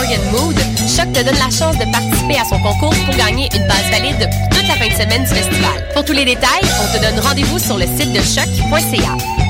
Solids et Organ Mood, Choc te donne la chance de participer à son concours pour gagner une base valide toute la fin de semaine du festival. Pour tous les détails, on te donne rendez-vous sur le site de choc.ca.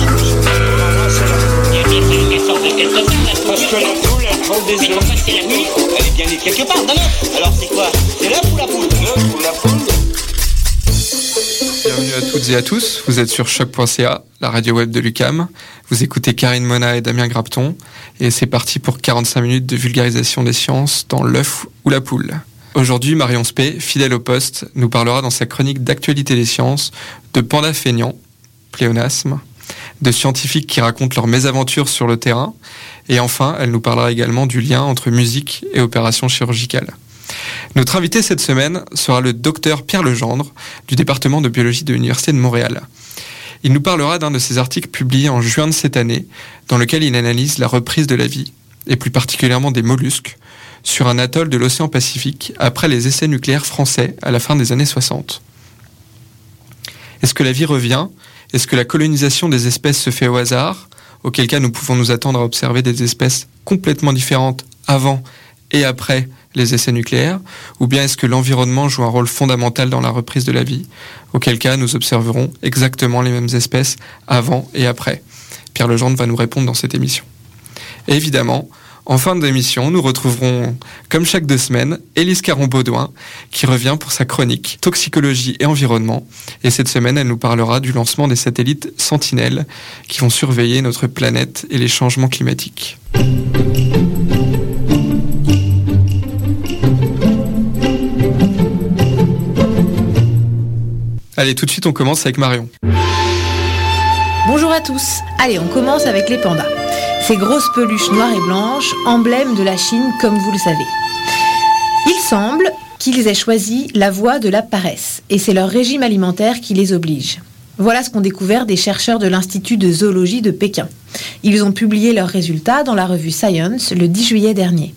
Parce que la poule, elle prend des œufs. Elle est bien née quelque part. Alors c'est quoi C'est l'œuf ou la poule L'œuf ou la poule Bienvenue à toutes et à tous, vous êtes sur choc.ca, la radio web de Lucam. Vous écoutez Karine Mona et Damien Grapton, et c'est parti pour 45 minutes de vulgarisation des sciences dans l'œuf ou la poule. Aujourd'hui, Marion Spey, fidèle au poste, nous parlera dans sa chronique d'actualité des sciences de pandas feignants, pléonasme, de scientifiques qui racontent leurs mésaventures sur le terrain, et enfin, elle nous parlera également du lien entre musique et opération chirurgicale. Notre invité cette semaine sera le docteur Pierre Legendre du département de biologie de l'Université de Montréal. Il nous parlera d'un de ses articles publiés en juin de cette année, dans lequel il analyse la reprise de la vie, et plus particulièrement des mollusques, sur un atoll de l'océan Pacifique après les essais nucléaires français à la fin des années 60. Est-ce que la vie revient? Est-ce que la colonisation des espèces se fait au hasard Auquel cas nous pouvons nous attendre à observer des espèces complètement différentes avant et après les essais nucléaires Ou bien est-ce que l'environnement joue un rôle fondamental dans la reprise de la vie Auquel cas nous observerons exactement les mêmes espèces avant et après? Pierre Legendre va nous répondre dans cette émission. Évidemment, en fin d'émission, nous retrouverons, comme chaque deux semaines, Élise Caron-Baudouin, qui revient pour sa chronique Toxicologie et environnement. Et cette semaine, elle nous parlera du lancement des satellites Sentinelle, qui vont surveiller notre planète et les changements climatiques. Allez, tout de suite, on commence avec Marion. Bonjour à tous. Allez, on commence avec les pandas. Ces grosses peluches noires et blanches, emblèmes de la Chine comme vous le savez. Il semble qu'ils aient choisi la voie de la paresse, et c'est leur régime alimentaire qui les oblige. Voilà ce qu'ont découvert des chercheurs de l'Institut de zoologie de Pékin. Ils ont publié leurs résultats dans la revue Science le 10 juillet dernier.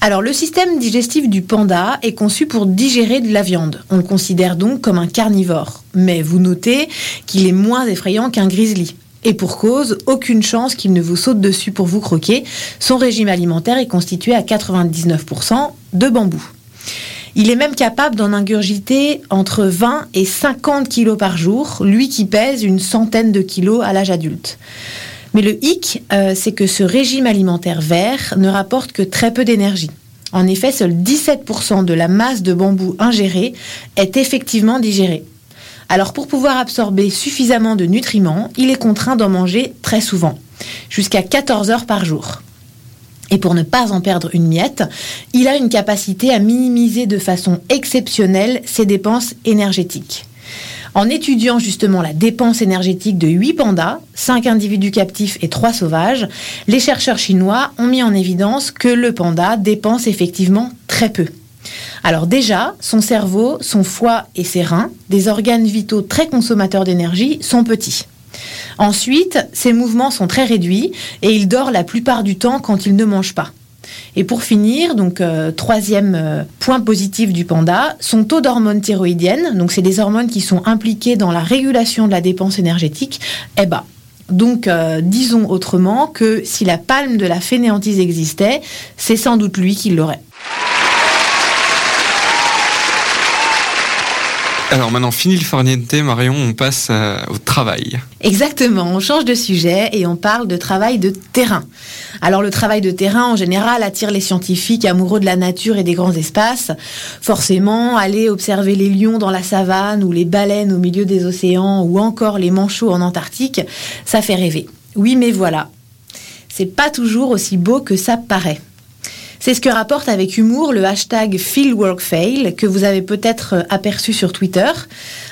Alors, le système digestif du panda est conçu pour digérer de la viande. On le considère donc comme un carnivore. Mais vous notez qu'il est moins effrayant qu'un grizzly. Et pour cause, aucune chance qu'il ne vous saute dessus pour vous croquer. Son régime alimentaire est constitué à 99% de bambou. Il est même capable d'en ingurgiter entre 20 et 50 kilos par jour, lui qui pèse une centaine de kilos à l'âge adulte. Mais le hic, euh, c'est que ce régime alimentaire vert ne rapporte que très peu d'énergie. En effet, seul 17% de la masse de bambou ingérée est effectivement digérée. Alors pour pouvoir absorber suffisamment de nutriments, il est contraint d'en manger très souvent, jusqu'à 14 heures par jour. Et pour ne pas en perdre une miette, il a une capacité à minimiser de façon exceptionnelle ses dépenses énergétiques. En étudiant justement la dépense énergétique de 8 pandas, 5 individus captifs et 3 sauvages, les chercheurs chinois ont mis en évidence que le panda dépense effectivement très peu. Alors déjà, son cerveau, son foie et ses reins, des organes vitaux très consommateurs d'énergie, sont petits. Ensuite, ses mouvements sont très réduits et il dort la plupart du temps quand il ne mange pas. Et pour finir, donc euh, troisième euh, point positif du panda, son taux d'hormones thyroïdiennes, donc c'est des hormones qui sont impliquées dans la régulation de la dépense énergétique, est bas. Donc, euh, disons autrement que si la palme de la fainéantise existait, c'est sans doute lui qui l'aurait. Alors maintenant, fini le farniente, Marion, on passe euh, au travail. Exactement, on change de sujet et on parle de travail de terrain. Alors le travail de terrain, en général, attire les scientifiques amoureux de la nature et des grands espaces. Forcément, aller observer les lions dans la savane ou les baleines au milieu des océans ou encore les manchots en Antarctique, ça fait rêver. Oui, mais voilà. C'est pas toujours aussi beau que ça paraît. C'est ce que rapporte avec humour le hashtag FieldWorkFail que vous avez peut-être euh, aperçu sur Twitter.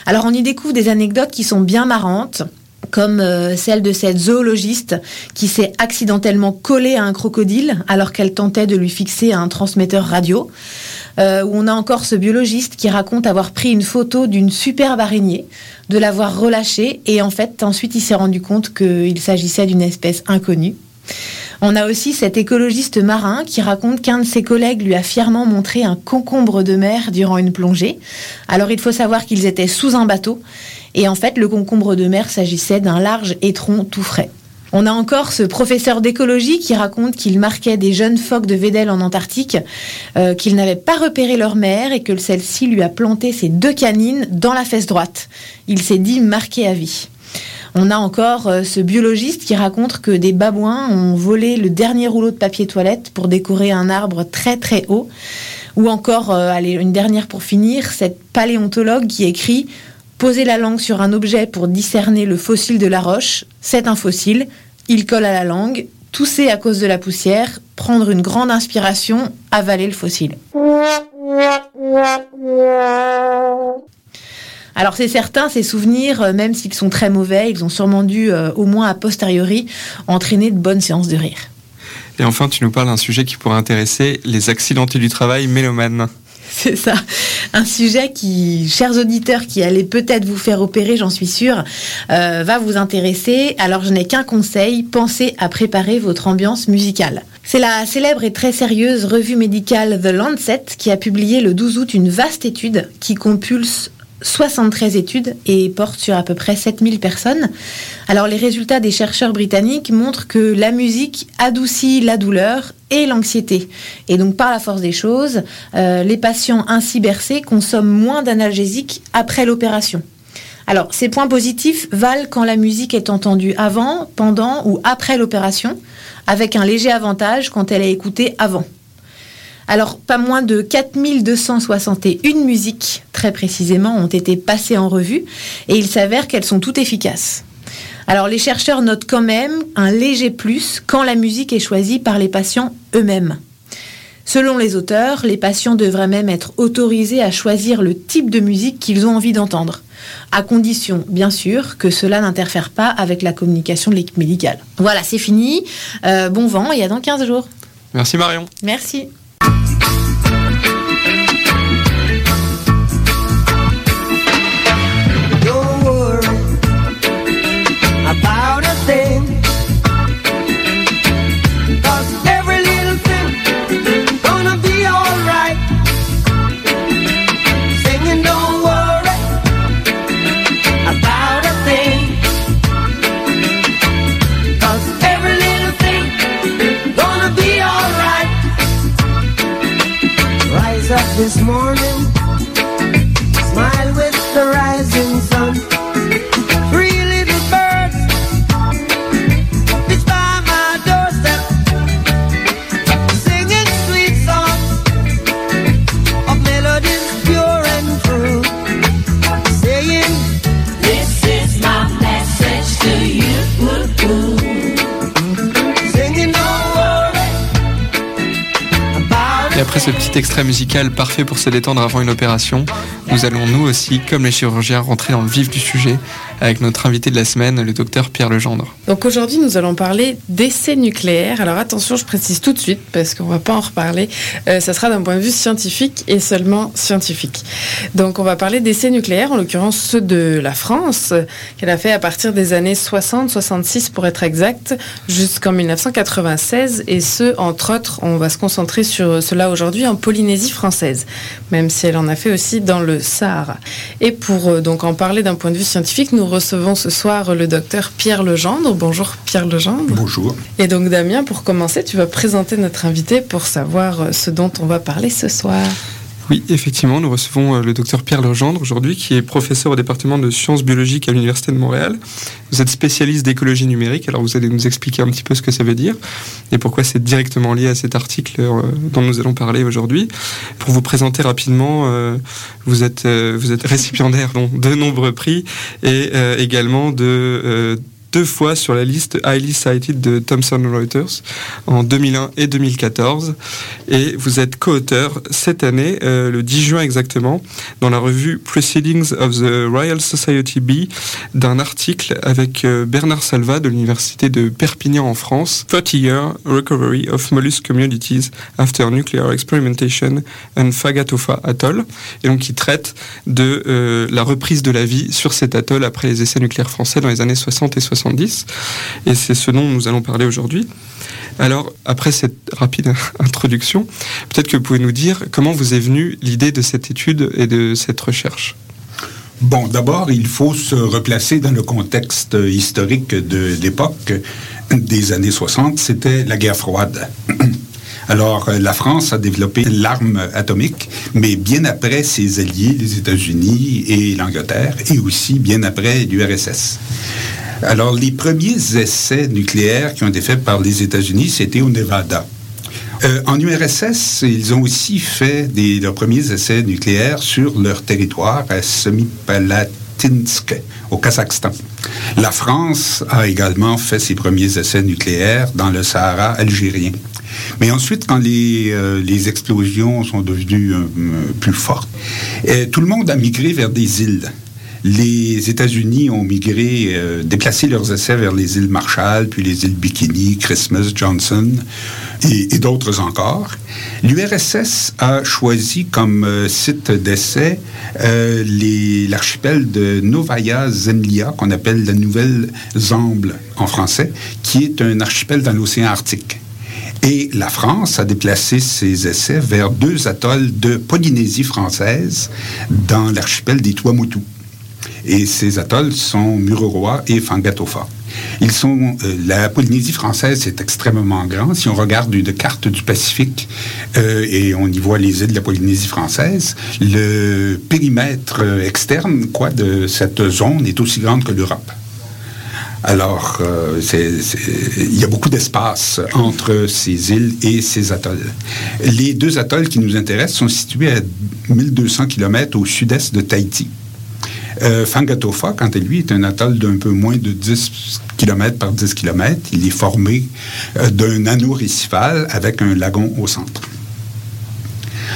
Alors on y découvre des anecdotes qui sont bien marrantes comme euh, celle de cette zoologiste qui s'est accidentellement collée à un crocodile alors qu'elle tentait de lui fixer un transmetteur radio. Euh, où on a encore ce biologiste qui raconte avoir pris une photo d'une superbe araignée, de l'avoir relâchée, et en fait, ensuite, il s'est rendu compte qu'il s'agissait d'une espèce inconnue. On a aussi cet écologiste marin qui raconte qu'un de ses collègues lui a fièrement montré un concombre de mer durant une plongée. Alors il faut savoir qu'ils étaient sous un bateau et en fait le concombre de mer s'agissait d'un large étron tout frais. On a encore ce professeur d'écologie qui raconte qu'il marquait des jeunes phoques de Védel en Antarctique, euh, qu'il n'avait pas repéré leur mère et que celle-ci lui a planté ses deux canines dans la fesse droite. Il s'est dit marqué à vie. On a encore euh, ce biologiste qui raconte que des babouins ont volé le dernier rouleau de papier toilette pour décorer un arbre très très haut. Ou encore, euh, allez, une dernière pour finir, cette paléontologue qui écrit Poser la langue sur un objet pour discerner le fossile de la roche, c'est un fossile, il colle à la langue, tousser à cause de la poussière, prendre une grande inspiration, avaler le fossile. Alors c'est certain, ces souvenirs, euh, même s'ils sont très mauvais, ils ont sûrement dû, euh, au moins a posteriori, entraîner de bonnes séances de rire. Et enfin, tu nous parles d'un sujet qui pourrait intéresser les accidentés du travail mélomanes. C'est ça. Un sujet qui, chers auditeurs, qui allait peut-être vous faire opérer, j'en suis sûre, euh, va vous intéresser. Alors je n'ai qu'un conseil, pensez à préparer votre ambiance musicale. C'est la célèbre et très sérieuse revue médicale The Lancet qui a publié le 12 août une vaste étude qui compulse 73 études et porte sur à peu près 7000 personnes. Alors les résultats des chercheurs britanniques montrent que la musique adoucit la douleur et l'anxiété. Et donc par la force des choses, euh, les patients ainsi bercés consomment moins d'analgésiques après l'opération. Alors ces points positifs valent quand la musique est entendue avant, pendant ou après l'opération, avec un léger avantage quand elle est écoutée avant. Alors, pas moins de 4261 musiques, très précisément, ont été passées en revue et il s'avère qu'elles sont toutes efficaces. Alors, les chercheurs notent quand même un léger plus quand la musique est choisie par les patients eux-mêmes. Selon les auteurs, les patients devraient même être autorisés à choisir le type de musique qu'ils ont envie d'entendre, à condition, bien sûr, que cela n'interfère pas avec la communication de l'équipe médicale. Voilà, c'est fini. Euh, bon vent et à dans 15 jours. Merci Marion. Merci. This morning. Ce petit extrait musical parfait pour se détendre avant une opération, nous allons nous aussi, comme les chirurgiens, rentrer dans le vif du sujet avec notre invité de la semaine, le docteur Pierre Legendre. Donc aujourd'hui, nous allons parler d'essais nucléaires. Alors attention, je précise tout de suite parce qu'on va pas en reparler. Euh, ça sera d'un point de vue scientifique et seulement scientifique. Donc on va parler d'essais nucléaires, en l'occurrence ceux de la France, qu'elle a fait à partir des années 60-66 pour être exact, jusqu'en 1996. Et ce, entre autres, on va se concentrer sur cela aujourd'hui en Polynésie française, même si elle en a fait aussi dans le Sahara. Et pour euh, donc en parler d'un point de vue scientifique, nous recevons ce soir le docteur Pierre Legendre. Bonjour Pierre Legendre. Bonjour. Et donc Damien, pour commencer, tu vas présenter notre invité pour savoir ce dont on va parler ce soir. Oui, effectivement, nous recevons euh, le docteur Pierre Legendre aujourd'hui, qui est professeur au département de sciences biologiques à l'Université de Montréal. Vous êtes spécialiste d'écologie numérique, alors vous allez nous expliquer un petit peu ce que ça veut dire et pourquoi c'est directement lié à cet article euh, dont nous allons parler aujourd'hui. Pour vous présenter rapidement, euh, vous êtes, vous êtes récipiendaire de nombreux prix et également de deux fois sur la liste Highly Cited de Thomson Reuters en 2001 et 2014. Et vous êtes co-auteur cette année, euh, le 10 juin exactement, dans la revue Proceedings of the Royal Society B, d'un article avec euh, Bernard Salva de l'Université de Perpignan en France, 30 Year Recovery of Mollusk Communities After Nuclear Experimentation and Fagatofa Atoll, et donc qui traite de euh, la reprise de la vie sur cet atoll après les essais nucléaires français dans les années 60 et 70 et c'est ce dont nous allons parler aujourd'hui. Alors, après cette rapide introduction, peut-être que vous pouvez nous dire comment vous est venue l'idée de cette étude et de cette recherche. Bon, d'abord, il faut se replacer dans le contexte historique de l'époque des années 60. C'était la guerre froide. Alors, la France a développé l'arme atomique, mais bien après ses alliés, les États-Unis et l'Angleterre, et aussi bien après l'URSS. Alors, les premiers essais nucléaires qui ont été faits par les États-Unis, c'était au Nevada. Euh, en URSS, ils ont aussi fait leurs premiers essais nucléaires sur leur territoire à Semipalatinsk, au Kazakhstan. La France a également fait ses premiers essais nucléaires dans le Sahara algérien. Mais ensuite, quand les, euh, explosions sont devenues euh, plus fortes, tout le monde a migré vers des îles les États-Unis ont migré, euh, déplacé leurs essais vers les îles Marshall, puis les îles Bikini, Christmas, Johnson et, d'autres encore. L'URSS a choisi comme euh, site d'essai euh, l'archipel de Novaya Zemlya, qu'on appelle la Nouvelle Zamble en français, qui est un archipel dans l'océan Arctique. Et la France a déplacé ses essais vers deux atolls de Polynésie française dans l'archipel des Tuamotu. Et ces atolls sont Mururoa et Fangatofa. Ils sont, euh, la Polynésie française est extrêmement grande. Si on regarde une carte du Pacifique euh, et on y voit les îles de la Polynésie française, le périmètre euh, externe quoi, de cette zone est aussi grande que l'Europe. Alors, il y a beaucoup d'espace entre ces îles et ces atolls. Les deux atolls qui nous intéressent sont situés à 1200 km au sud-est de Tahiti. Euh, Fangatofa, quant à lui, est un atoll d'un peu moins de 10 km par 10 km. Il est formé euh, d'un anneau récifal avec un lagon au centre.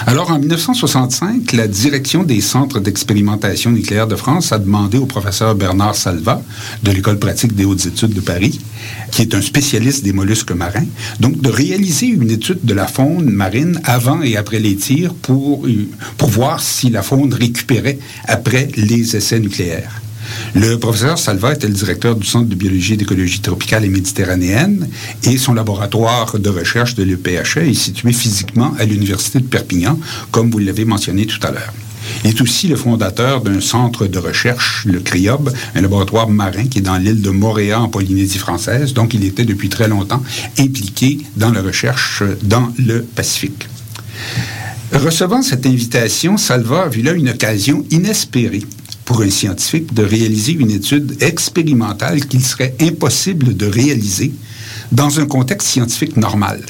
Alors, en 1965, la direction des centres d'expérimentation nucléaire de France a demandé au professeur Bernard Salva de l'École pratique des hautes études de Paris, qui est un spécialiste des mollusques marins, donc de réaliser une étude de la faune marine avant et après les tirs pour, pour voir si la faune récupérait après les essais nucléaires. Le professeur Salva était le directeur du Centre de biologie et d'écologie tropicale et méditerranéenne et son laboratoire de recherche de l'EPHE est situé physiquement à l'Université de Perpignan, comme vous l'avez mentionné tout à l'heure. Il est aussi le fondateur d'un centre de recherche, le CRIOB, un laboratoire marin qui est dans l'île de Moréa en Polynésie française. Donc, il était depuis très longtemps impliqué dans la recherche dans le Pacifique. Recevant cette invitation, Salva a vu là une occasion inespérée pour un scientifique de réaliser une étude expérimentale qu'il serait impossible de réaliser dans un contexte scientifique normal.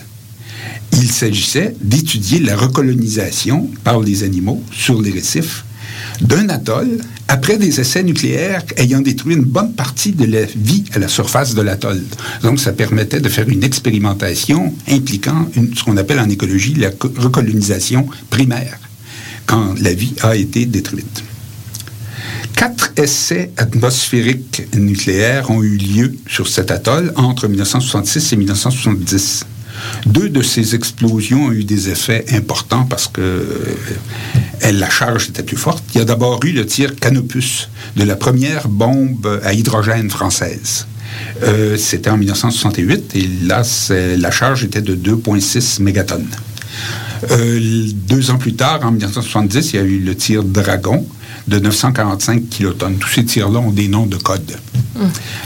Il s'agissait d'étudier la recolonisation par les animaux sur les récifs d'un atoll après des essais nucléaires ayant détruit une bonne partie de la vie à la surface de l'atoll. Donc, ça permettait de faire une expérimentation impliquant ce qu'on appelle en écologie la recolonisation primaire. quand la vie a été détruite. Quatre essais atmosphériques nucléaires ont eu lieu sur cet atoll entre 1966 et 1970. Deux de ces explosions ont eu des effets importants parce que euh, la charge était plus forte. Il y a d'abord eu le tir Canopus de la première bombe à hydrogène française. Euh, C'était en 1968 et là, la charge était de 2,6 mégatonnes. Euh, deux ans plus tard, en 1970, il y a eu le tir Dragon de 945 kilotonnes. Tous ces tirs-là ont des noms de code.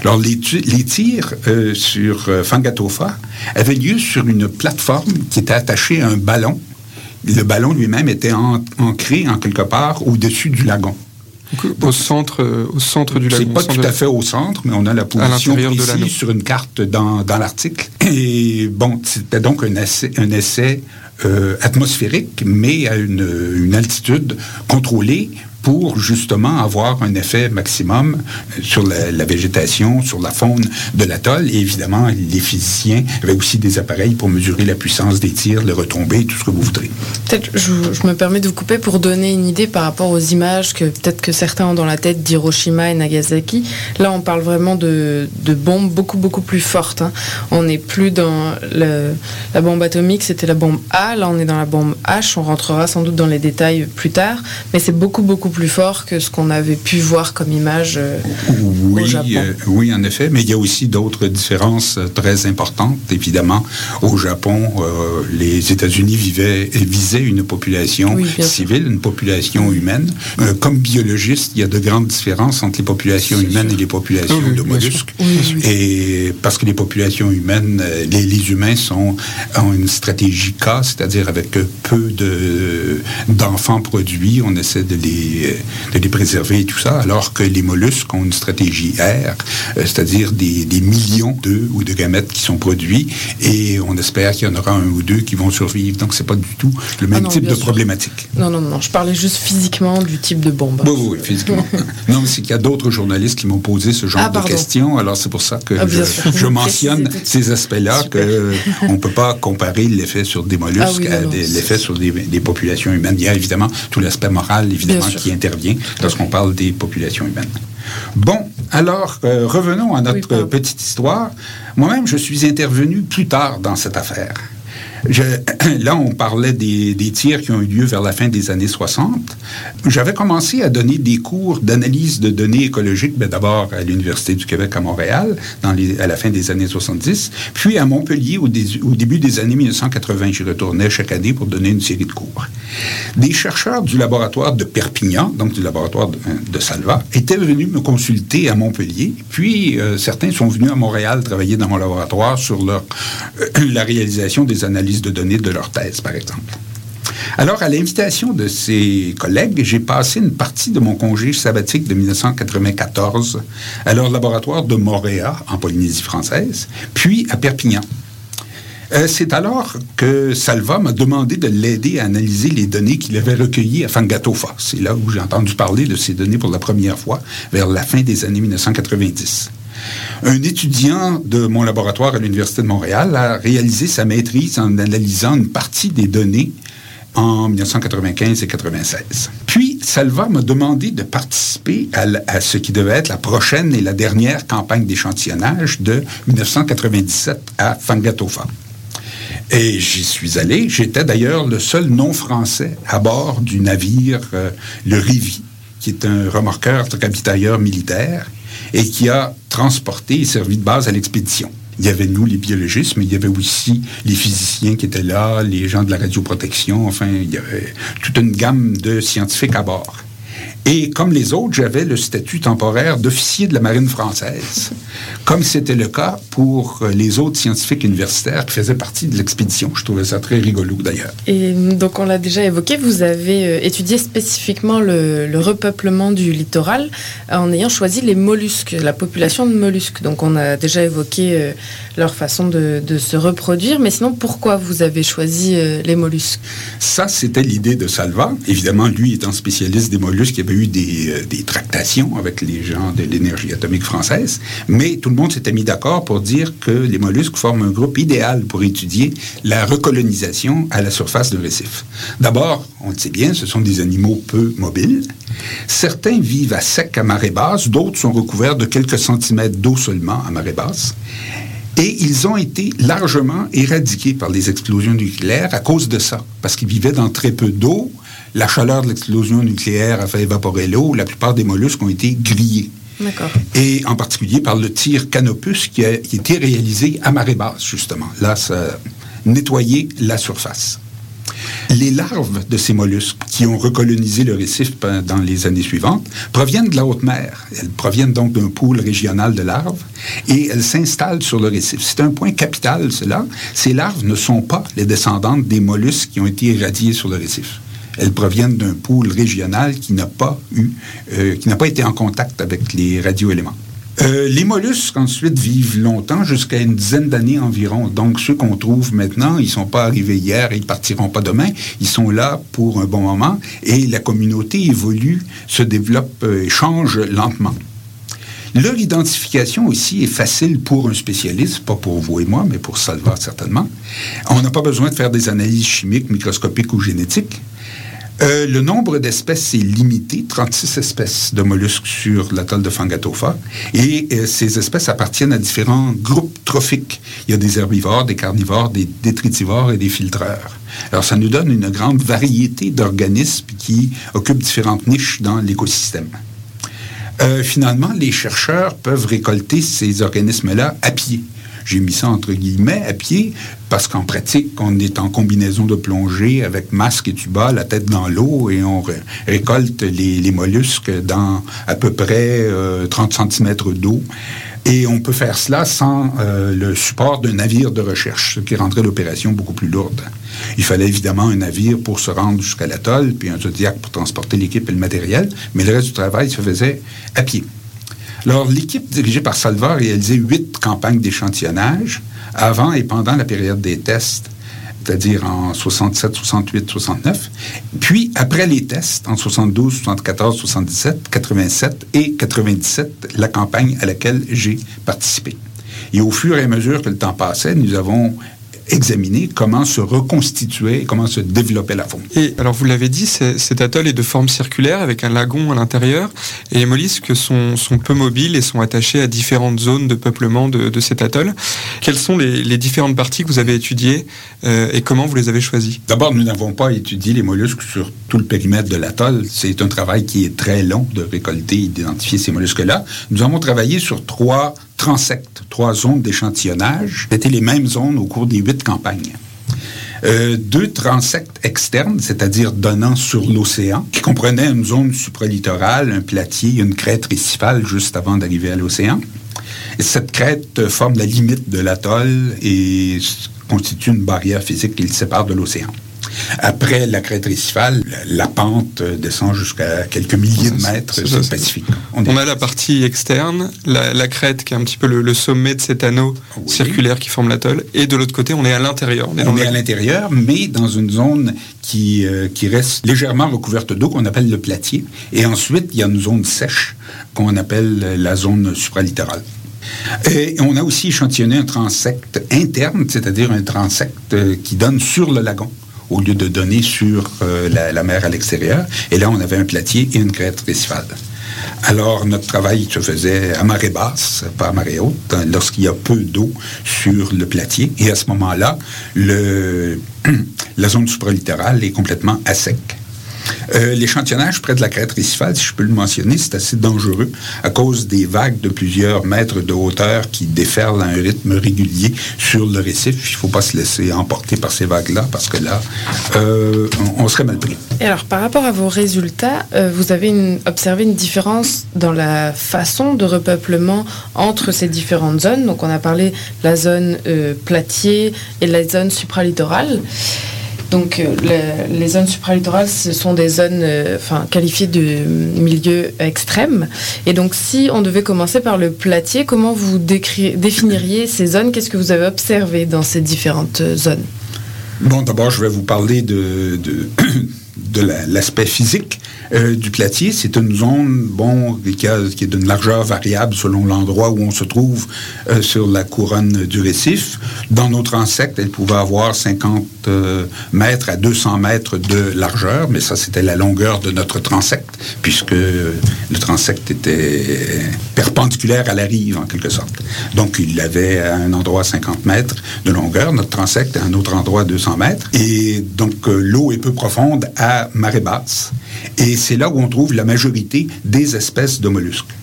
Alors, les, les tirs euh, sur euh, Fangatofa avaient lieu sur une plateforme qui était attachée à un ballon. Le ballon lui-même était en- ancré en quelque part au-dessus du lagon. Au centre, euh, au centre du lagon. C'est pas tout de- à fait au centre, mais on a la position précise sur une carte dans, dans l'article. Et bon, c'était donc un essai, un essai euh, atmosphérique, mais à une, une altitude contrôlée pour justement avoir un effet maximum sur la, végétation, sur la faune de l'atoll. Et évidemment, les physiciens avaient aussi des appareils pour mesurer la puissance des tirs, les retombées, tout ce que vous voudrez. Peut-être, je, me permets de vous couper pour donner une idée par rapport aux images que peut-être que certains ont dans la tête d'Hiroshima et Nagasaki. Là, on parle vraiment de, bombes beaucoup, beaucoup plus fortes. hein. On n'est plus dans la bombe atomique, c'était la bombe A. Là, on est dans la bombe H. On rentrera sans doute dans les détails plus tard. Mais c'est beaucoup, beaucoup plus fort que ce qu'on avait pu voir comme image euh, Oui, au Japon. euh, oui, en effet, mais il y a aussi d'autres différences euh, très importantes. Évidemment, au Japon, euh, les États-Unis vivaient et visaient une population Oui, bien sûr. civile, une population humaine. Euh, comme biologiste, il y a de grandes différences entre les populations humaines et les populations Oui, de mollusques. Oui, oui, oui. Et parce que les populations humaines, les, les humains sont ont une stratégie K, c'est-à-dire avec peu de d'enfants produits, on essaie de les de les préserver et tout ça, alors que les mollusques ont une stratégie R, euh, c'est-à-dire des, des millions d'œufs ou de gamètes qui sont produits et on espère qu'il y en aura un ou deux qui vont survivre. Donc c'est pas du tout le même non, type de sûr. problématique. Non, non, non. Je parlais juste physiquement du type de bombe. Oui, oui, physiquement. non, mais c'est qu'il y a d'autres journalistes qui m'ont posé ce genre Ah, de pardon. questions. Alors, c'est pour ça que Ah, je, mentionne ces aspects-là, qu'on ne peut pas comparer l'effet sur des mollusques Ah oui, à l'effet sur des, des populations humaines. Il y a évidemment tout l'aspect moral, évidemment, qui intervient lorsqu'on parle des populations humaines. Bon, alors, euh, revenons à notre Oui, petite histoire. Moi-même, je suis intervenu plus tard dans cette affaire. Là, on parlait des, tirs qui ont eu lieu vers la fin des années 60. J'avais commencé à donner des cours d'analyse de données écologiques, ben, d'abord à l'Université du Québec à Montréal, à la fin des années 70, puis à Montpellier au, début des années 1980. J'y retournais chaque année pour donner une série de cours. Des chercheurs du laboratoire de Perpignan, donc du laboratoire de, de Salva, étaient venus me consulter à Montpellier, puis euh, certains sont venus à Montréal travailler dans mon laboratoire sur euh, la réalisation des analyses de données de leur thèse, par exemple. Alors, à l'invitation de ces collègues, j'ai passé une partie de mon congé sabbatique de 1994 à leur laboratoire de Montréal, en Polynésie française, puis à Perpignan. Euh, c'est alors que Salva m'a demandé de l'aider à analyser les données qu'il avait recueillies à Fangatofa. C'est là où j'ai entendu parler de ces données pour la première fois, vers la fin des années 1990. Un étudiant de mon laboratoire à l'Université de Montréal a réalisé sa maîtrise en analysant une partie des données en 1995 et 96. Puis, Salva m'a demandé de participer à, ce qui devait être la prochaine et la dernière campagne d'échantillonnage de 1997 à Fangatofa. Et j'y suis allé. J'étais d'ailleurs le seul non-français à bord du navire euh, le Rivi, qui est un remorqueur ravitailleur militaire et qui a transporté et servi de base à l'expédition. Il y avait nous, les biologistes, mais il y avait aussi les physiciens qui étaient là, les gens de la radioprotection, enfin, il y avait toute une gamme de scientifiques à bord. Et comme les autres, j'avais le statut temporaire d'officier de la marine française, comme c'était le cas pour euh, les autres scientifiques universitaires qui faisaient partie de l'expédition. Je trouvais ça très rigolo d'ailleurs. Et donc, on l'a déjà évoqué, vous avez euh, étudié spécifiquement le, le repeuplement du littoral euh, en ayant choisi les mollusques, la population de mollusques. Donc, on a déjà évoqué euh, leur façon de, de se reproduire, mais sinon, pourquoi vous avez choisi euh, les mollusques? Ça, c'était l'idée de Salva. Évidemment, lui étant spécialiste des mollusques, il y avait eu des, euh, des tractations avec les gens de l'énergie atomique française, mais tout le monde s'était mis d'accord pour dire que les mollusques forment un groupe idéal pour étudier la recolonisation à la surface de récif. D'abord, on le sait bien, ce sont des animaux peu mobiles. Certains vivent à sec à marée basse, d'autres sont recouverts de quelques centimètres d'eau seulement à marée basse. Et ils ont été largement éradiqués par les explosions nucléaires à cause de ça, parce qu'ils vivaient dans très peu d'eau. La chaleur de l'explosion nucléaire a fait évaporer l'eau. La plupart des mollusques ont été grillés. Et en particulier par le tir canopus qui a été réalisé à marée basse, justement. Là, ça nettoyait la surface. Les larves de ces mollusques qui ont recolonisé le récif dans les années suivantes proviennent de la haute mer. Elles proviennent donc d'un pool régional de larves et elles s'installent sur le récif. C'est un point capital, cela. Ces larves ne sont pas les descendantes des mollusques qui ont été irradiés sur le récif. Elles proviennent d'un pool régional qui n'a pas eu, euh, qui n'a pas été en contact avec les radioéléments. Euh, les mollusques, ensuite, vivent longtemps, jusqu'à une dizaine d'années environ. Donc, ceux qu'on trouve maintenant, ils sont pas arrivés hier ils partiront pas demain. Ils sont là pour un bon moment et la communauté évolue, se développe euh, et change lentement. Leur identification aussi est facile pour un spécialiste, pas pour vous et moi, mais pour Salva certainement. On n'a pas besoin de faire des analyses chimiques, microscopiques ou génétiques. Euh, le nombre d'espèces est limité, 36 espèces de mollusques sur l'atoll de Fangatofa, et euh, ces espèces appartiennent à différents groupes trophiques. Il y a des herbivores, des carnivores, des détritivores et des filtreurs. Alors ça nous donne une grande variété d'organismes qui occupent différentes niches dans l'écosystème. Euh, finalement, les chercheurs peuvent récolter ces organismes-là à pied. J'ai mis ça entre guillemets à pied parce qu'en pratique, on est en combinaison de plongée avec masque et tuba, la tête dans l'eau et on ré- récolte les, mollusques dans à peu près euh, 30 cm d'eau. Et on peut faire cela sans euh, le support d'un navire de recherche, ce qui rendrait l'opération beaucoup plus lourde. Il fallait évidemment un navire pour se rendre jusqu'à l'atoll, puis un Zodiac pour transporter l'équipe et le matériel, mais le reste du travail se faisait à pied. Alors, l'équipe dirigée par Salva a réalisé huit campagnes d'échantillonnage avant et pendant la période des tests, c'est-à-dire en 67, 68, 69. Puis, après les tests, en 72, 74, 77, 87 et 97, la campagne à laquelle j'ai participé. Et au fur et à mesure que le temps passait, nous avons examiné comment se reconstituer comment se développait la faune. Et alors vous l'avez dit, cet atoll est de forme circulaire avec un lagon à l'intérieur et les mollusques sont, sont peu mobiles et sont attachés à différentes zones de peuplement de, de cet atoll. Quelles sont les, les différentes parties que vous avez étudiées euh, et comment vous les avez choisies? D'abord, nous n'avons pas étudié les mollusques sur tout le périmètre de l'atoll. C'est un travail qui est très long de récolter et d'identifier ces mollusques-là. Nous avons travaillé sur trois transects, trois zones d'échantillonnage. C'était les mêmes zones au cours des huit campagnes. Euh, deux transects externes, c'est-à-dire donnant sur l'océan, qui comprenaient une zone supralittorale, un platier, une crête récifale juste avant d'arriver à l'océan. Et cette crête forme la limite de l'atoll et constitue une barrière physique qui le sépare de l'océan. Après la crête récifale, la, pente descend jusqu'à quelques milliers de mètres sur le. Pacifique. On, a la partie externe, la, la crête qui est un petit peu le, le sommet de cet anneau Oui. circulaire qui forme l'atoll et de l'autre côté on est à l'intérieur. On est à l'intérieur, mais dans une zone qui, euh, qui reste légèrement recouverte d'eau, qu'on appelle le platier. Et ensuite, il y a une zone sèche qu'on appelle la zone supralittorale. Et on a aussi échantillonné un transect interne, c'est-à-dire un transect euh, qui donne sur le lagon au lieu de donner sur euh, la, mer à l'extérieur. Et là, on avait un platier et une crête récifale. Alors, notre travail se faisait à marée basse, pas à marée haute, hein, lorsqu'il y a peu d'eau sur le platier. Et à ce moment-là, la zone supralittorale est complètement à sec. Euh, L'échantillonnage près de la crête récifale, si je peux le mentionner, c'est assez dangereux à cause des vagues de plusieurs mètres de hauteur qui déferlent à un rythme régulier sur le récif. Il ne faut pas se laisser emporter par ces vagues-là parce que là, euh, on, serait mal pris. Et alors, par rapport à vos résultats, euh, vous avez observé une différence dans la façon de repeuplement entre ces différentes zones. Donc, on a parlé de la zone platier et de la zone supralittorale. Donc, euh, le- les zones supralittorales, ce sont des zones euh, enfin, qualifiées de milieu extrême. Et donc, si on devait commencer par le platier, comment vous définiriez ces zones? Qu'est-ce que vous avez observé dans ces différentes euh, zones? Bon, d'abord, je vais vous parler de, de- de la- l'aspect physique du platier. C'est une zone bon, qui, a- qui est d'une largeur variable selon l'endroit où on se trouve sur la couronne du récif. Dans nos transects, elle pouvait avoir 50 euh, mètres à 200 mètres de largeur, mais ça, c'était la longueur de notre transect, puisque le transect était perpendiculaire à la rive, en quelque sorte. Donc, il avait à un endroit 50 mètres de longueur, notre transect à un autre endroit 200 mètres. Et donc, euh, l'eau est peu profonde à marée basse. Et c'est là où on trouve la majorité des espèces de mollusques.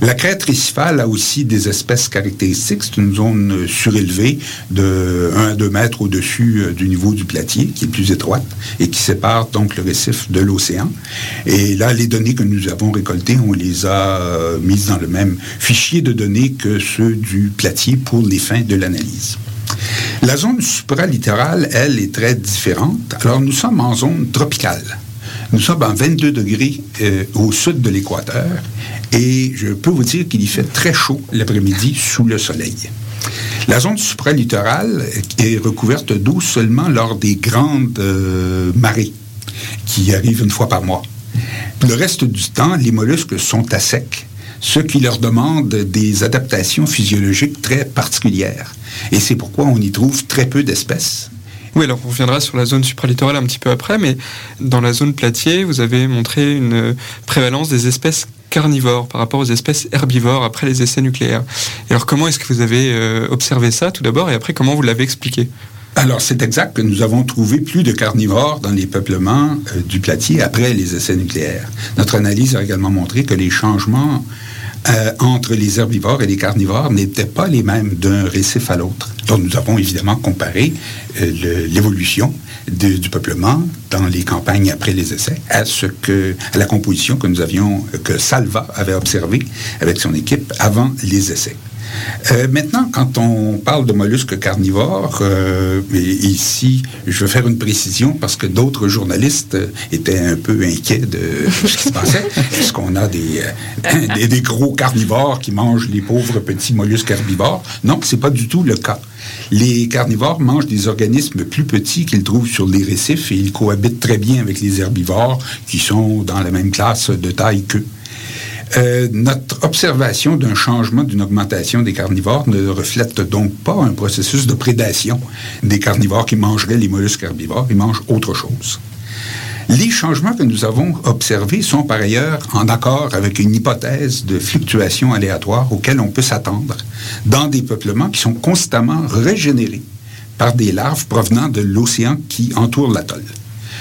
La crête récifale a aussi des espèces caractéristiques. C'est une zone surélevée de 1 à 2 mètres au-dessus euh, du niveau du platier, qui est plus étroite et qui sépare donc le récif de l'océan. Et là, les données que nous avons récoltées, on les a euh, mises dans le même fichier de données que ceux du platier pour les fins de l'analyse. La zone supralittorale, elle, est très différente. Alors, nous sommes en zone tropicale. Nous sommes en 22 degrés euh, au sud de l'équateur et je peux vous dire qu'il y fait très chaud l'après-midi sous le soleil. La zone supralittorale est recouverte d'eau seulement lors des grandes euh, marées qui arrivent une fois par mois. Le reste du temps, les mollusques sont à sec, ce qui leur demande des adaptations physiologiques très particulières. Et c'est pourquoi on y trouve très peu d'espèces. Oui, alors on reviendra sur la zone supralittorale un petit peu après, mais dans la zone platier, vous avez montré une euh, prévalence des espèces carnivores par rapport aux espèces herbivores après les essais nucléaires. Et alors comment est-ce que vous avez euh, observé ça tout d'abord et après comment vous l'avez expliqué? Alors, c'est exact que nous avons trouvé plus de carnivores dans les peuplements euh, du platier après les essais nucléaires. Notre analyse a également montré que les changements euh, entre les herbivores et les carnivores n'étaient pas les mêmes d'un récif à l'autre. Donc, nous avons évidemment comparé euh, l'évolution du peuplement dans les campagnes après les essais à ce que la composition avions que Salva avait observée avec son équipe avant les essais. Euh, maintenant, quand on parle de mollusques carnivores, euh, et ici, je veux faire une précision parce que d'autres journalistes euh, étaient un peu inquiets de ce qui se passait. Est-ce qu'on a des, euh, des, des gros carnivores qui mangent les pauvres petits mollusques herbivores? Non, c'est pas du tout le cas. Les carnivores mangent des organismes plus petits qu'ils trouvent sur les récifs et ils cohabitent très bien avec les herbivores qui sont dans la même classe de taille qu'eux. Euh, notre observation d'un changement, d'une augmentation des carnivores ne reflète donc pas un processus de prédation des carnivores qui mangeraient les mollusques herbivores, ils mangent autre chose. Les changements que nous avons observés sont par ailleurs en accord avec une hypothèse de fluctuation aléatoire auquel on peut s'attendre dans des peuplements qui sont constamment régénérés par des larves provenant de l'océan qui entoure l'atoll.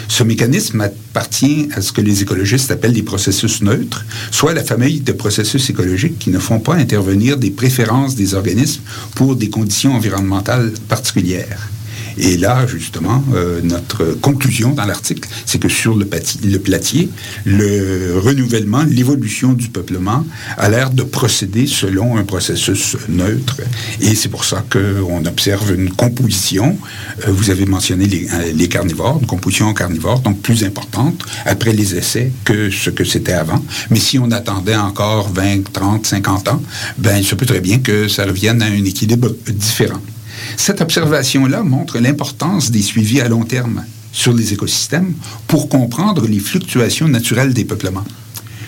Ce mécanisme appartient à ce que les écologistes appellent des processus neutres, soit la famille de processus écologiques qui ne font pas intervenir des préférences des organismes pour des conditions environnementales particulières. Et là, justement, euh, notre conclusion dans l'article, c'est que sur le, platier, le renouvellement, l'évolution du peuplement a l'air de procéder selon un processus neutre. Et c'est pour ça qu'on observe une composition, euh, vous avez mentionné les, euh, carnivores, une composition carnivore, donc plus importante après les essais que ce que c'était avant. Mais si on attendait encore 20, 30, 50 ans, ben, il se peut très bien que ça revienne à un équilibre différent. Cette observation-là montre l'importance des suivis à long terme sur les écosystèmes pour comprendre les fluctuations naturelles des peuplements.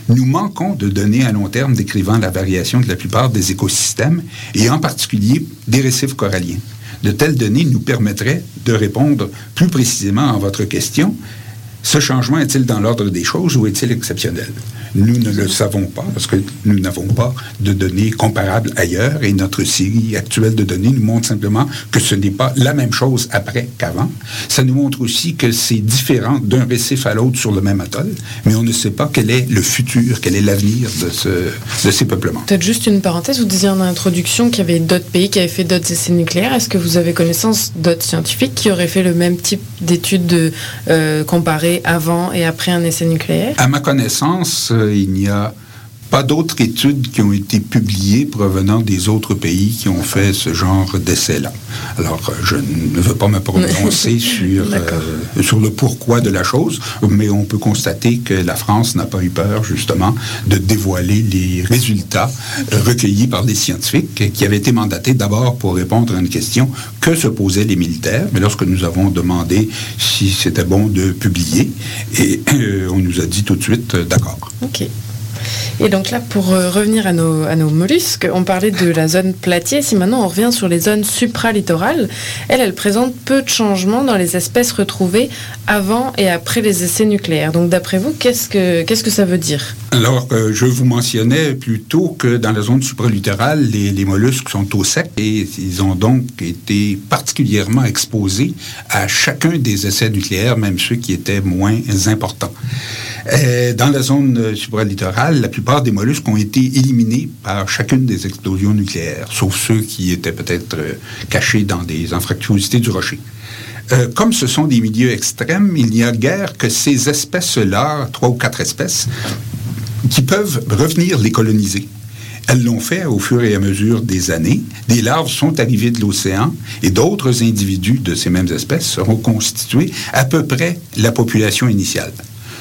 Nous manquons de données à long terme décrivant la variation de la plupart des écosystèmes et en particulier des récifs coralliens. De telles données nous permettraient de répondre plus précisément à votre question. Ce changement est-il dans l'ordre des choses ou est-il exceptionnel? Nous ne le savons pas parce que nous n'avons pas de données comparables ailleurs et notre série actuelle de données nous montre simplement que ce n'est pas la même chose après qu'avant. Ça nous montre aussi que c'est différent d'un récif à l'autre sur le même atoll, mais on ne sait pas quel est le futur, quel est l'avenir de, ce, de ces peuplements. Peut-être juste une parenthèse, vous disiez en introduction qu'il y avait d'autres pays qui avaient fait d'autres essais nucléaires. Est-ce que vous avez connaissance d'autres scientifiques qui auraient fait le même type d'études de, euh, comparées avant et après un essai nucléaire? À ma connaissance, euh, il n'y a pas d'autres études qui ont été publiées provenant des autres pays qui ont fait ce genre d'essai-là. Alors, euh, je ne veux pas me prononcer sur, euh, sur le pourquoi de la chose, mais on peut constater que la France n'a pas eu peur, justement, de dévoiler les résultats euh, recueillis par les scientifiques qui avaient été mandatés d'abord pour répondre à une question que se posaient les militaires. Mais lorsque nous avons demandé si c'était bon de publier, et on nous a dit tout de suite d'accord. Ok. Et donc là, pour euh, revenir à nos, mollusques, on parlait de la zone platier. Si maintenant on revient sur les zones supralittorales, elles, elles présentent peu de changements dans les espèces retrouvées avant et après les essais nucléaires. Donc d'après vous, qu'est-ce que, qu'est-ce que ça veut dire? Alors, euh, je vous mentionnais plutôt que dans la zone supralittorale, les, mollusques sont au sec et ils ont donc été particulièrement exposés à chacun des essais nucléaires, même ceux qui étaient moins importants. Euh, dans la zone euh, supralittorale, la plupart des mollusques ont été éliminés par chacune des explosions nucléaires, sauf ceux qui étaient peut-être cachés dans des anfractuosités du rocher. Comme ce sont des milieux extrêmes, il n'y a guère que ces espèces-là, trois ou quatre espèces, qui peuvent revenir les coloniser. Elles l'ont fait au fur et à mesure des années. Des larves sont arrivées de l'océan et d'autres individus de ces mêmes espèces seront constitués à peu près la population initiale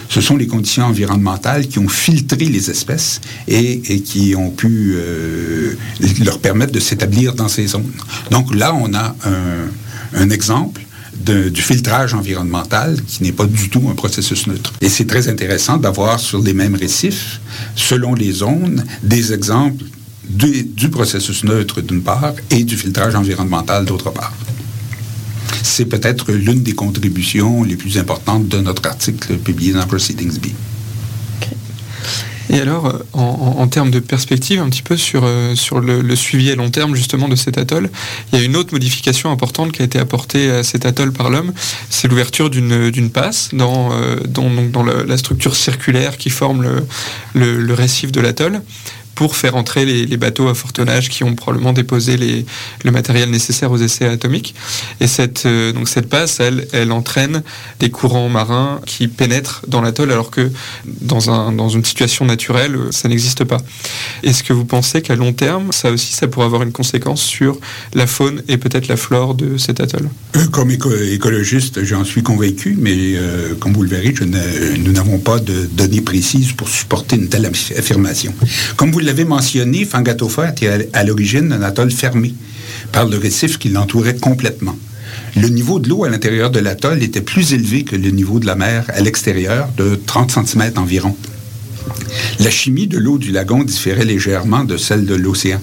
ce sont les conditions environnementales qui ont filtré les espèces et, qui ont pu euh, leur permettre de s'établir dans ces zones. Donc là, on a un, exemple du filtrage environnemental qui n'est pas du tout un processus neutre. Et c'est très intéressant d'avoir sur les mêmes récifs, selon les zones, des exemples du processus neutre d'une part et du filtrage environnemental d'autre part c'est peut-être l'une des contributions les plus importantes de notre article publié dans Proceedings B. Et alors, euh, en, termes de perspective, un petit peu sur, euh, le, suivi à long terme justement de cet atoll, il y a une autre modification importante qui a été apportée à cet atoll par l'homme, c'est l'ouverture d'une passe dans, euh, la structure circulaire qui forme le récif de l'atoll pour faire entrer les, bateaux à fort tonnage qui ont probablement déposé les, le matériel nécessaire aux essais atomiques. Et cette, euh, donc cette passe, elle, elle entraîne des courants marins qui pénètrent dans l'atoll alors que dans, un, dans une situation naturelle, ça n'existe pas. Est-ce que vous pensez qu'à long terme, ça aussi, ça pourrait avoir une conséquence sur la faune et peut-être la flore de cet atoll? Euh, Comme écologiste, j'en suis convaincu, mais euh, comme vous le verrez, nous n'avons pas de données précises pour supporter une telle affirmation. Comme vous l'avez mentionné, Fangatofa était à l'origine un atoll fermé par le récif qui l'entourait complètement. Le niveau de l'eau à l'intérieur de l'atoll était plus élevé que le niveau de la mer à l'extérieur, de 30 cm environ. La chimie de l'eau du lagon différait légèrement de celle de l'océan.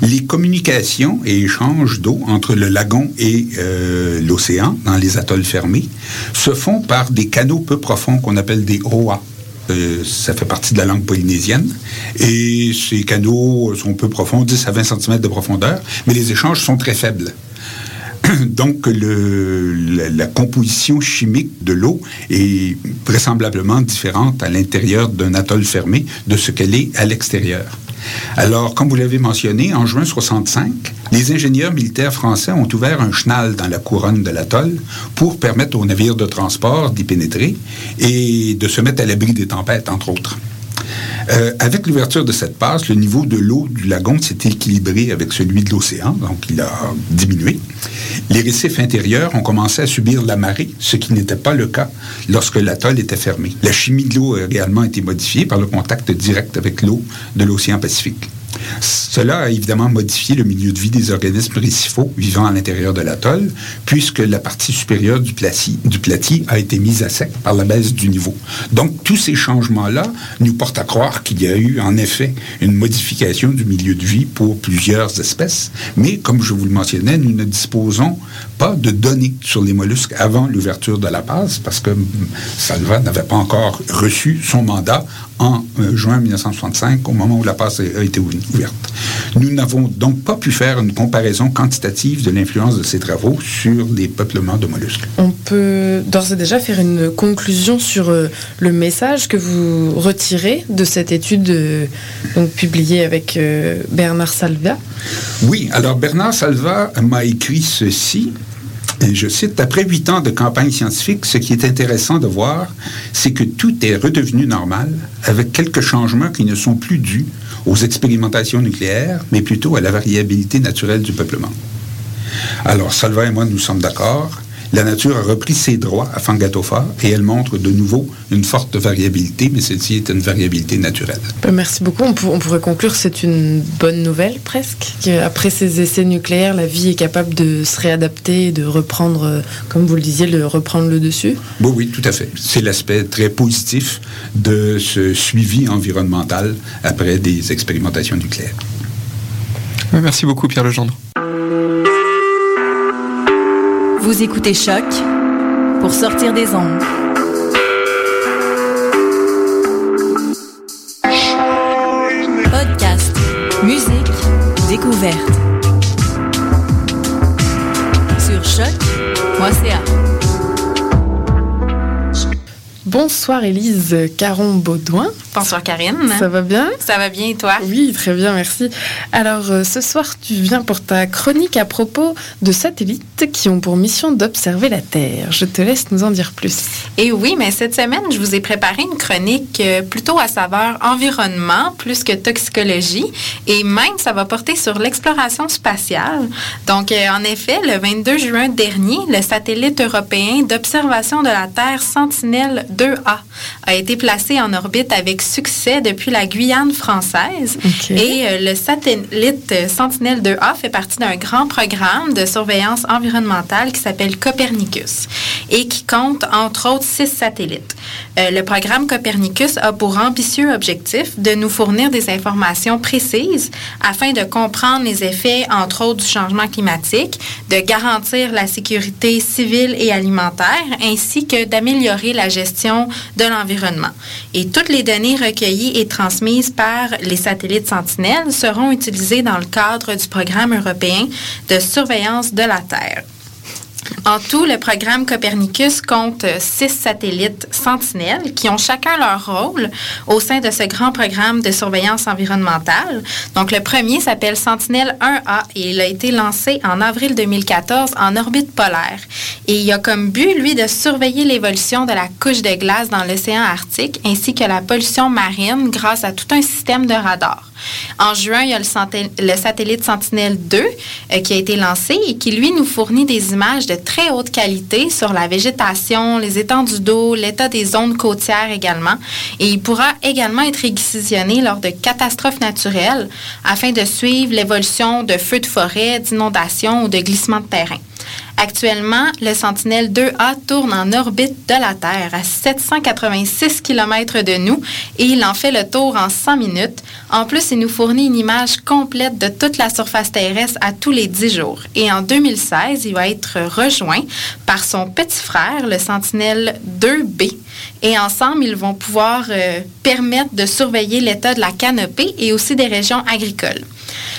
Les communications et échanges d'eau entre le lagon et euh, l'océan, dans les atolls fermés, se font par des canaux peu profonds qu'on appelle des OA. Euh, ça fait partie de la langue polynésienne. Et ces canaux sont peu profonds, 10 à 20 cm de profondeur, mais les échanges sont très faibles. Donc, la, composition chimique de l'eau est vraisemblablement différente à l'intérieur d'un atoll fermé de ce qu'elle est à l'extérieur. Alors, comme vous l'avez mentionné, en juin 65, les ingénieurs militaires français ont ouvert un chenal dans la couronne de l'atoll pour permettre aux navires de transport d'y pénétrer et de se mettre à l'abri des tempêtes, entre autres. Euh, avec l'ouverture de cette passe, le niveau de l'eau du lagon s'est équilibré avec celui de l'océan, donc il a diminué. Les récifs intérieurs ont commencé à subir la marée, ce qui n'était pas le cas lorsque l'atoll était fermé. La chimie de l'eau a également été modifiée par le contact direct avec l'eau de l'océan Pacifique. Cela a évidemment modifié le milieu de vie des organismes récifaux vivant à l'intérieur de l'atoll, puisque la partie supérieure du platy, du a été mise à sec par la baisse du niveau. Donc, tous ces changements-là nous portent à croire qu'il y a eu, en effet, une modification du milieu de vie pour plusieurs espèces. Mais, comme je vous le mentionnais, nous ne disposons pas de données sur les mollusques avant l'ouverture de la passe, parce que Salva n'avait pas encore reçu son mandat en euh, juin 1965, au moment où la passe a été ouverte. Nous n'avons donc pas pu faire une comparaison quantitative de l'influence de ces travaux sur les peuplements de mollusques. On peut d'ores et déjà faire une conclusion sur euh, le message que vous retirez de cette étude euh, donc, publiée avec Bernard Salva? Oui, alors Bernard Salva m'a écrit ceci. Et je cite, Après huit ans de campagne scientifique, ce qui est intéressant de voir, c'est que tout est redevenu normal, avec quelques changements qui ne sont plus dus aux expérimentations nucléaires, mais plutôt à la variabilité naturelle du peuplement. Alors, Salva et moi, nous sommes d'accord. La nature a repris ses droits à Fangatofa et elle montre de nouveau une forte variabilité, mais celle-ci est une variabilité naturelle. Ben, Merci beaucoup. On, pour- on pourrait conclure que c'est une bonne nouvelle presque. Qu'après ces essais nucléaires, la vie est capable de se réadapter et de reprendre, euh, comme vous le disiez, de reprendre le dessus? Oui, oui, tout à fait. C'est l'aspect très positif de ce suivi environnemental après des expérimentations nucléaires. Ouais, Merci beaucoup Pierre Legendre. Vous écoutez Choc pour sortir des ondes. Podcast, musique, découverte. Sur choc.ca. Bonsoir Élise Caron-Baudouin. Bonsoir Karine. Ça va bien? Ça va bien et toi? Oui, très bien, merci. Alors, euh, ce soir, tu viens pour ta chronique à propos de satellites qui ont pour mission d'observer la Terre. Je te laisse nous en dire plus. Et oui, mais cette semaine, je vous ai préparé une chronique euh, plutôt à saveur environnement plus que toxicologie. Et même, ça va porter sur l'exploration spatiale. Donc, euh, en effet, le 22 juin dernier, le satellite européen d'observation de la Terre Sentinelle 2A a été placé en orbite avec succès depuis la Guyane française. Et le satellite euh, Sentinelle 2A fait partie d'un grand programme de surveillance environnementale qui s'appelle Copernicus et qui compte entre autres six satellites. Euh, le programme Copernicus a pour ambitieux objectif de nous fournir des informations précises afin de comprendre les effets entre autres du changement climatique, de garantir la sécurité civile et alimentaire ainsi que d'améliorer la gestion de l'environnement. Et toutes les données recueillies et transmises par les satellites Sentinelle seront utilisées dans le cadre du programme européen de surveillance de la Terre. En tout, le programme Copernicus compte six satellites sentinelles qui ont chacun leur rôle au sein de ce grand programme de surveillance environnementale. Donc, le premier s'appelle Sentinelle 1A et il a été lancé en avril 2014 en orbite polaire. Et il a comme but, lui, de surveiller l'évolution de la couche de glace dans l'océan Arctique ainsi que la pollution marine grâce à tout un système de radars. En juin, il y a le, satellite Sentinelle-2 euh, qui a été lancé et qui, lui, nous fournit des images de très haute qualité sur la végétation, les étendues d'eau, l'état des zones côtières également. Et il pourra également être réquisitionné lors de catastrophes naturelles afin de suivre l'évolution de feux de forêt, d'inondations ou de glissements de terrain. Actuellement, le Sentinelle 2A tourne en orbite de la Terre à 786 km de nous et il en fait le tour en 100 minutes. En plus, il nous fournit une image complète de toute la surface terrestre à tous les 10 jours. Et en 2016, il va être rejoint par son petit frère, le Sentinelle 2B. Et ensemble, ils vont pouvoir euh, permettre de surveiller l'état de la canopée et aussi des régions agricoles.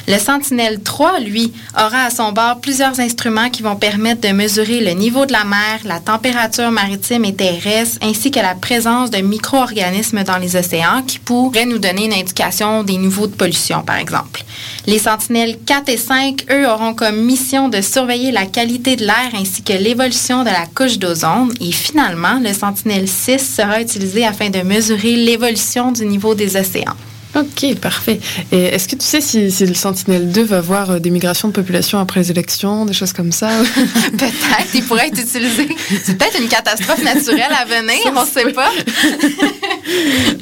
Le Sentinelle 3, lui, aura à son bord plusieurs instruments qui vont permettre de mesurer le niveau de la mer, la température maritime et terrestre, ainsi que la présence de micro-organismes dans les océans qui pourraient nous donner une indication des niveaux de pollution, par exemple. Les Sentinelles 4 et 5, eux, auront comme mission de surveiller la qualité de l'air ainsi que l'évolution de la couche d'ozone. Et finalement, le Sentinelle 6 sera utilisé afin de mesurer l'évolution du niveau des océans. Ok, parfait. Et est-ce que tu sais si, si le Sentinelle 2 va avoir euh, des migrations de population après les élections, des choses comme ça? Peut-être, il pourrait être utilisé. C'est peut-être une catastrophe naturelle à venir, on ne sait pas.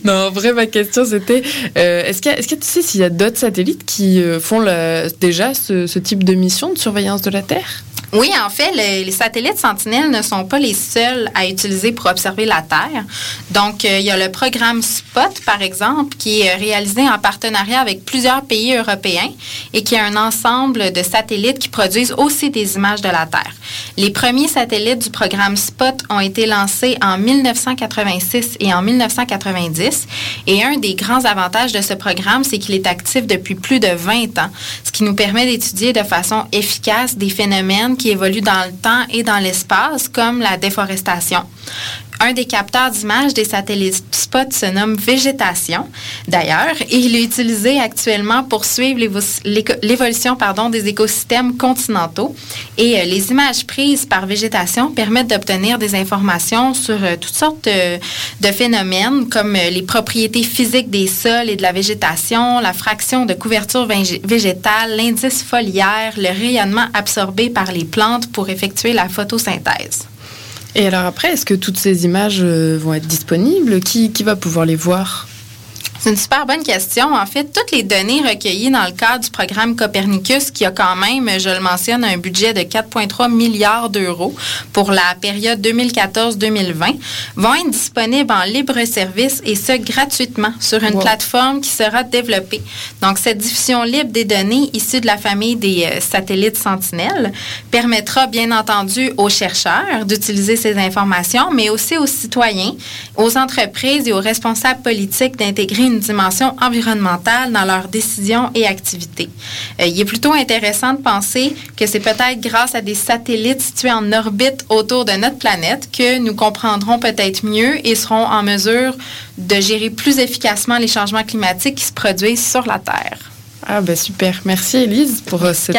Non, en vrai, ma question c'était euh, est-ce que, est-ce que tu sais s'il y a d'autres satellites qui euh, font la- déjà ce, ce type de mission de surveillance de la Terre? Oui, en fait, le- les satellites Sentinelle ne sont pas les seuls à utiliser pour observer la Terre. Donc, euh, il y a le programme SPOT, par exemple, qui est réalisé en partenariat avec plusieurs pays européens et qui a un ensemble de satellites qui produisent aussi des images de la Terre. Les premiers satellites du programme SPOT ont été lancés en 1986 et en 1990. Et un des grands avantages de ce programme, c'est qu'il est actif depuis plus de 20 ans, ce qui nous permet d'étudier de façon efficace des phénomènes qui évoluent dans le temps et dans l'espace, comme la déforestation. Un des capteurs d'images des satellites spot se nomme Végétation, d'ailleurs, et il est utilisé actuellement pour suivre l'évolution des écosystèmes continentaux. Et euh, les images prises par Végétation permettent d'obtenir des informations sur euh, toutes sortes euh, de phénomènes, comme les propriétés physiques des sols et de la végétation, la fraction de couverture vég- végétale, l'indice foliaire, le rayonnement absorbé par les plantes pour effectuer la photosynthèse. Et alors après, est-ce que toutes ces images euh, vont être disponibles? Qui, qui va pouvoir les voir? C'est une super bonne question. En fait, toutes les données recueillies dans le cadre du programme Copernicus, qui a quand même, je le mentionne, un budget de 4,3 milliards d'euros pour la période 2014-2020, vont être disponibles en libre service et ce gratuitement sur une Wow. plateforme qui sera développée. Donc, cette diffusion libre des données issues de la famille des euh, satellites Sentinelle permettra bien entendu aux chercheurs d'utiliser ces informations, mais aussi aux citoyens, aux entreprises et aux responsables politiques d'intégrer une dimension environnementale dans leurs décisions et activités. Euh, il est plutôt intéressant de penser que c'est peut-être grâce à des satellites situés en orbite autour de notre planète que nous comprendrons peut-être mieux et serons en mesure de gérer plus efficacement les changements climatiques qui se produisent sur la Terre. Ah ben super, merci Elise pour euh, cette,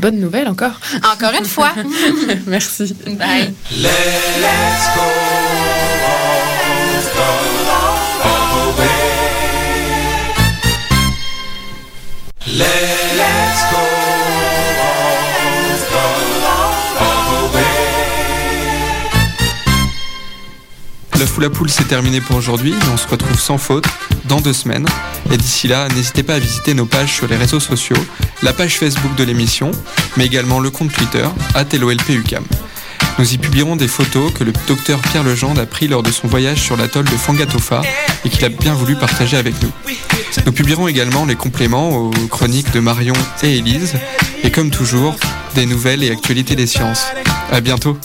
bonne nouvelle encore. Encore une fois. merci. Bye. Let's go La foule à poule c'est terminé pour aujourd'hui. On se retrouve sans faute dans deux semaines. Et d'ici là, n'hésitez pas à visiter nos pages sur les réseaux sociaux, la page Facebook de l'émission, mais également le compte Twitter, @lolpucam. Nous y publierons des photos que le docteur Pierre Legendre a pris lors de son voyage sur l'atoll de Fangatofa et qu'il a bien voulu partager avec nous. Nous publierons également les compléments aux chroniques de Marion et Élise, et comme toujours, des nouvelles et actualités des sciences. À bientôt.